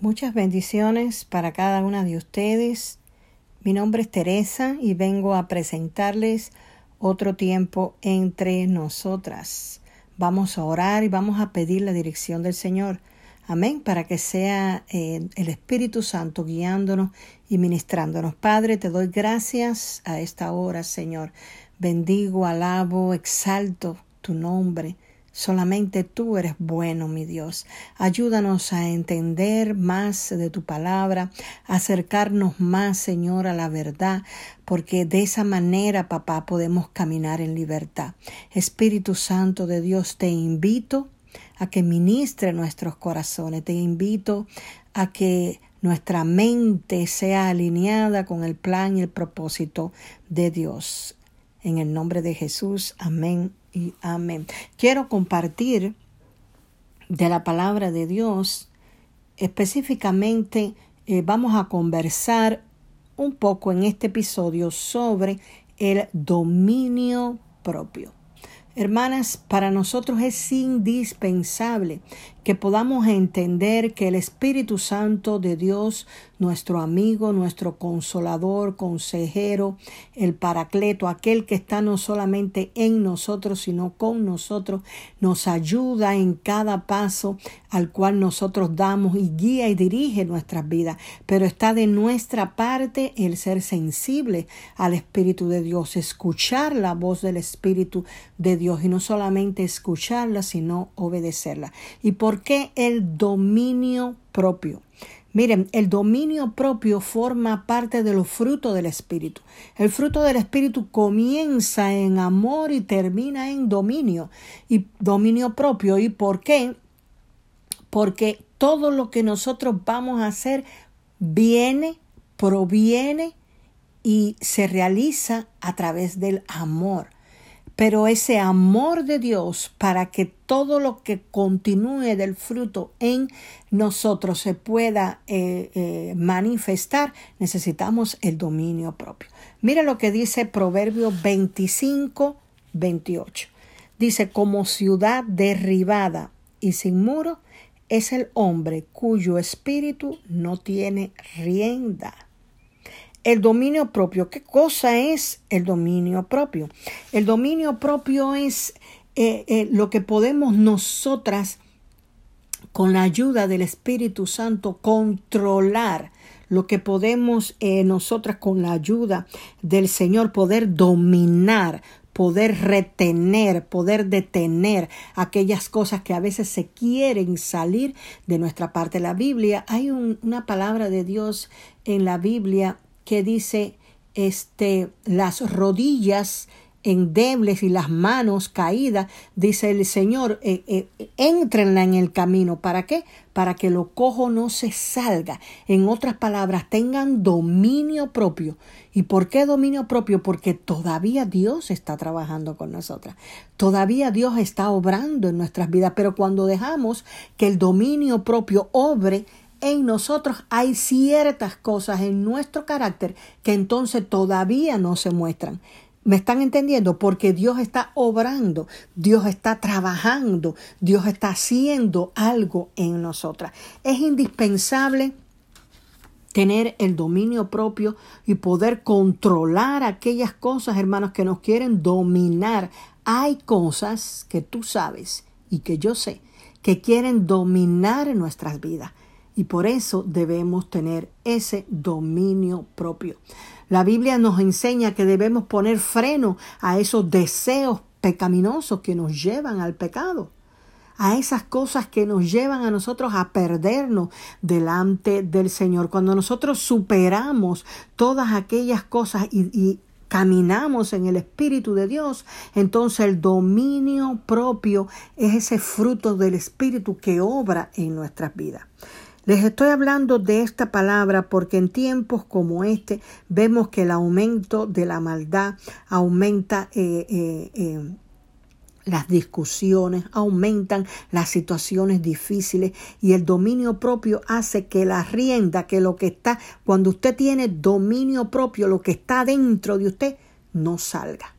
Muchas bendiciones para cada una de ustedes. Mi nombre es Teresa y vengo a presentarles otro tiempo entre nosotras. Vamos a orar y vamos a pedir la dirección del Señor. Amén, para que sea eh, el Espíritu Santo guiándonos y ministrándonos. Padre, te doy gracias a esta hora, Señor. Bendigo, alabo, exalto tu nombre. Solamente tú eres bueno, mi Dios. Ayúdanos a entender más de tu palabra, acercarnos más, Señor, a la verdad, porque de esa manera, papá, podemos caminar en libertad. Espíritu Santo de Dios, te invito a que ministre nuestros corazones, te invito a que nuestra mente sea alineada con el plan y el propósito de Dios. En el nombre de Jesús, amén y amén. Quiero compartir de la palabra de Dios. Específicamente eh, vamos a conversar un poco en este episodio sobre el dominio propio. Hermanas, para nosotros es indispensable que podamos entender que el Espíritu Santo de Dios nuestro amigo, nuestro consolador, consejero, el paracleto, aquel que está no solamente en nosotros, sino con nosotros, nos ayuda en cada paso al cual nosotros damos y guía y dirige nuestras vidas. Pero está de nuestra parte el ser sensible al Espíritu de Dios, escuchar la voz del Espíritu de Dios y no solamente escucharla, sino obedecerla. ¿Y por qué el dominio propio? Miren, el dominio propio forma parte de los frutos del Espíritu. El fruto del Espíritu comienza en amor y termina en dominio y dominio propio. ¿Y por qué? Porque todo lo que nosotros vamos a hacer viene, proviene y se realiza a través del amor pero ese amor de Dios para que todo lo que continúe del fruto en nosotros se pueda eh, eh, manifestar, necesitamos el dominio propio. Mira lo que dice Proverbio 25, 28. Dice, como ciudad derribada y sin muro es el hombre cuyo espíritu no tiene rienda. El dominio propio. ¿Qué cosa es el dominio propio? El dominio propio es eh, eh, lo que podemos nosotras, con la ayuda del Espíritu Santo, controlar lo que podemos eh, nosotras con la ayuda del Señor poder dominar, poder retener, poder detener aquellas cosas que a veces se quieren salir de nuestra parte. La Biblia, hay una palabra de Dios en la Biblia que dice este las rodillas endebles y las manos caídas, dice el Señor, eh, eh, entrenla en el camino. ¿Para qué? Para que lo cojo no se salga. En otras palabras, tengan dominio propio. ¿Y por qué dominio propio? Porque todavía Dios está trabajando con nosotras. Todavía Dios está obrando en nuestras vidas. Pero cuando dejamos que el dominio propio obre, en nosotros hay ciertas cosas en nuestro carácter que entonces todavía no se muestran. ¿Me están entendiendo? Porque Dios está obrando, Dios está trabajando, Dios está haciendo algo en nosotras. Es indispensable tener el dominio propio y poder controlar aquellas cosas, hermanos, que nos quieren dominar. Hay cosas que tú sabes y que yo sé que quieren dominar nuestras vidas y por eso debemos tener ese dominio propio. La Biblia nos enseña que debemos poner freno a esos deseos pecaminosos que nos llevan al pecado a esas cosas que nos llevan a nosotros a perdernos delante del Señor. Cuando nosotros superamos todas aquellas cosas y, y, caminamos en el Espíritu de Dios, entonces el dominio propio es ese fruto del Espíritu que obra en nuestras vidas. Les estoy hablando de esta palabra porque en tiempos como este vemos que el aumento de la maldad aumenta eh, eh, eh, las discusiones, aumentan las situaciones difíciles y el dominio propio hace que la rienda, que lo que está, cuando usted tiene dominio propio, lo que está dentro de usted, no salga.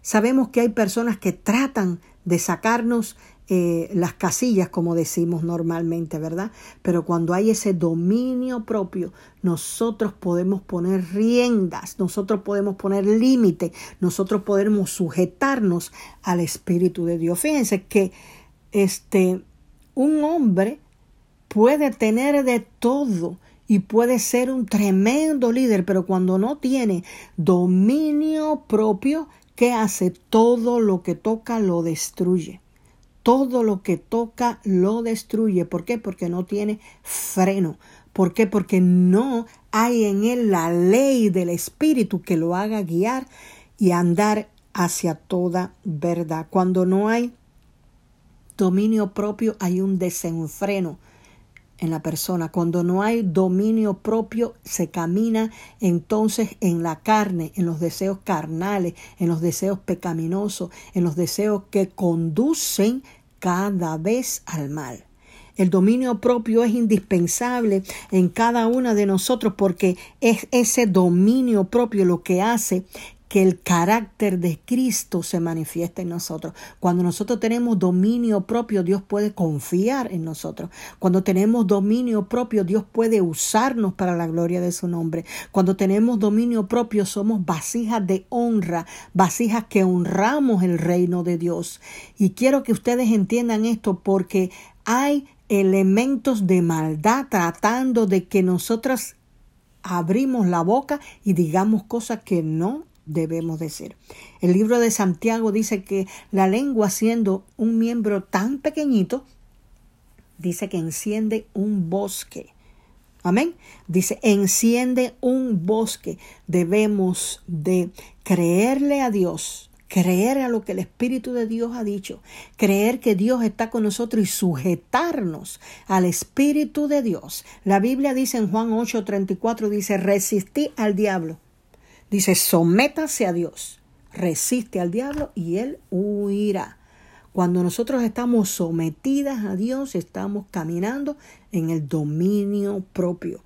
Sabemos que hay personas que tratan de sacarnos eh, las casillas, como decimos normalmente, ¿verdad? Pero cuando hay ese dominio propio, nosotros podemos poner riendas, nosotros podemos poner límite, nosotros podemos sujetarnos al Espíritu de Dios. Fíjense que este, un hombre puede tener de todo y puede ser un tremendo líder, pero cuando no tiene dominio propio, ¿qué hace? Todo lo que toca lo destruye. Todo lo que toca lo destruye. ¿Por qué? Porque no tiene freno. ¿Por qué? Porque no hay en él la ley del Espíritu que lo haga guiar y andar hacia toda verdad. Cuando no hay dominio propio, hay un desenfreno en la persona. Cuando no hay dominio propio, se camina entonces en la carne, en los deseos carnales, en los deseos pecaminosos, en los deseos que conducen cada vez al mal. El dominio propio es indispensable en cada una de nosotros porque es ese dominio propio lo que hace que el carácter de Cristo se manifieste en nosotros. Cuando nosotros tenemos dominio propio, Dios puede confiar en nosotros. Cuando tenemos dominio propio, Dios puede usarnos para la gloria de su nombre. Cuando tenemos dominio propio, somos vasijas de honra, vasijas que honramos el reino de Dios. Y quiero que ustedes entiendan esto porque hay elementos de maldad tratando de que nosotros abrimos la boca y digamos cosas que no debemos decir. El libro de Santiago dice que la lengua siendo un miembro tan pequeñito, dice que enciende un bosque. Amén. Dice, enciende un bosque. Debemos de creerle a Dios, creer a lo que el Espíritu de Dios ha dicho, creer que Dios está con nosotros y sujetarnos al Espíritu de Dios. La Biblia dice en Juan 8:34, dice, resistí al diablo Dice, sométase a Dios, resiste al diablo y él huirá. Cuando nosotros estamos sometidas a Dios, estamos caminando en el dominio propio.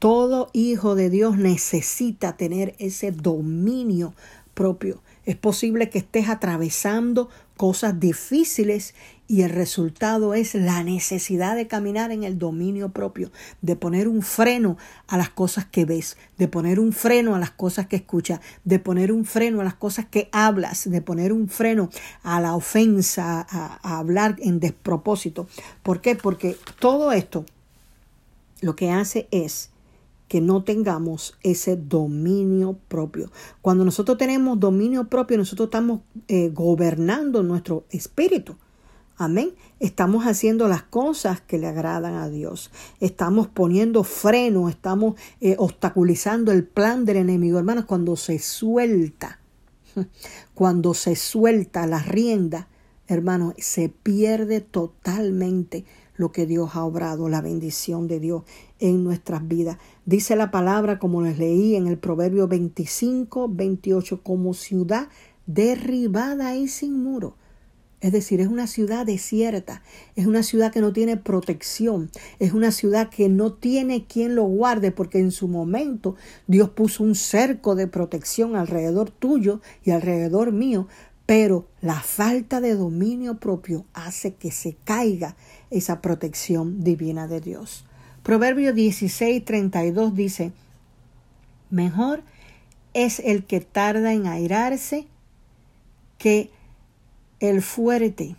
Todo hijo de Dios necesita tener ese dominio propio. Es posible que estés atravesando cosas difíciles y el resultado es la necesidad de caminar en el dominio propio, de poner un freno a las cosas que ves, de poner un freno a las cosas que escuchas, de poner un freno a las cosas que hablas, de poner un freno a la ofensa, a, hablar en despropósito. ¿Por qué? Porque todo esto lo que hace es que no tengamos ese dominio propio. Cuando nosotros tenemos dominio propio, nosotros estamos eh, gobernando nuestro espíritu. Amén. Estamos haciendo las cosas que le agradan a Dios. Estamos poniendo freno, estamos eh, obstaculizando el plan del enemigo. Hermanos, cuando se suelta, cuando se suelta la rienda, hermanos, se pierde totalmente lo que Dios ha obrado, la bendición de Dios en nuestras vidas. Dice la palabra, como les leí en el Proverbio 25, 28, como ciudad derribada y sin muro. Es decir, es una ciudad desierta, es una ciudad que no tiene protección, es una ciudad que no tiene quien lo guarde, porque en su momento Dios puso un cerco de protección alrededor tuyo y alrededor mío, pero la falta de dominio propio hace que se caiga esa protección divina de Dios. Proverbio 16, 32 dice, mejor es el que tarda en airarse que el fuerte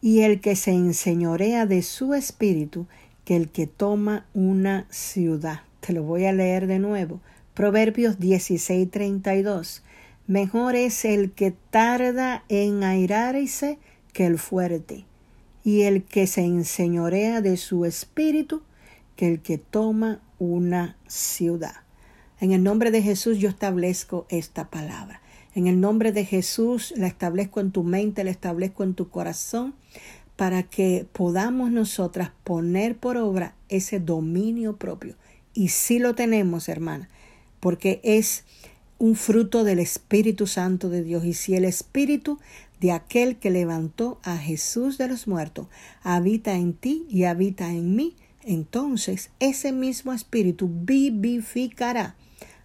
y el que se enseñorea de su espíritu que el que toma una ciudad. Te lo voy a leer de nuevo. Proverbios 16, 32. Mejor es el que tarda en airarse que el fuerte, y el que se enseñorea de su espíritu que el que toma una ciudad. En el nombre de Jesús yo establezco esta palabra. En el nombre de Jesús la establezco en tu mente, la establezco en tu corazón, para que podamos nosotras poner por obra ese dominio propio. Y sí lo tenemos, hermana, porque es un fruto del Espíritu Santo de Dios. Y si el Espíritu de aquel que levantó a Jesús de los muertos habita en ti y habita en mí, entonces ese mismo Espíritu vivificará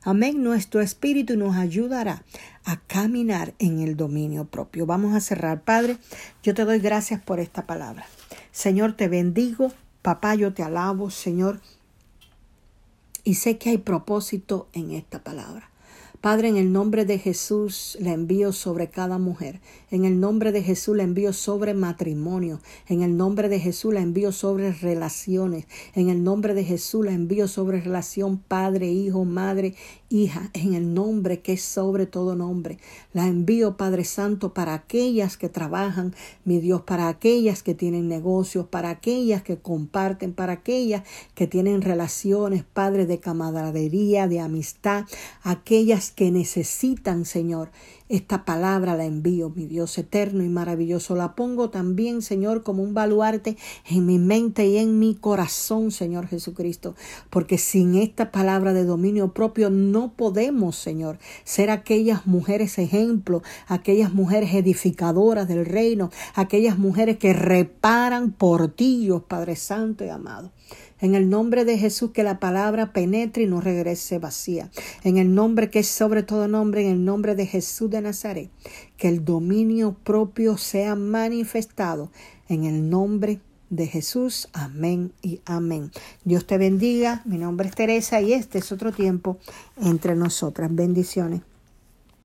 Amén. Nuestro espíritu nos ayudará a caminar en el dominio propio. Vamos a cerrar. Padre, yo te doy gracias por esta palabra. Señor, te bendigo. Papá, yo te alabo, Señor. Y sé que hay propósito en esta palabra. Padre, en el nombre de Jesús la envío sobre cada mujer. En el nombre de Jesús la envío sobre matrimonio. En el nombre de Jesús la envío sobre relaciones. En el nombre de Jesús la envío sobre relación padre, hijo, madre, hija. En el nombre que es sobre todo nombre. La envío, Padre Santo, para aquellas que trabajan, mi Dios, para aquellas que tienen negocios, para aquellas que comparten, para aquellas que tienen relaciones, Padre, de camaradería, de amistad, aquellas que necesitan, Señor. Esta palabra la envío, mi Dios eterno y maravilloso. La pongo también, Señor, como un baluarte en mi mente y en mi corazón, Señor Jesucristo. Porque sin esta palabra de dominio propio no podemos, Señor, ser aquellas mujeres ejemplo, aquellas mujeres edificadoras del reino, aquellas mujeres que reparan portillos, Padre Santo y amado. En el nombre de Jesús que la palabra penetre y no regrese vacía. En el nombre que es sobre todo nombre, en el nombre de Jesús de Nazaret, que el dominio propio sea manifestado. En el nombre de Jesús. Amén y amén. Dios te bendiga. Mi nombre es Teresa y este es otro tiempo entre nosotras. Bendiciones.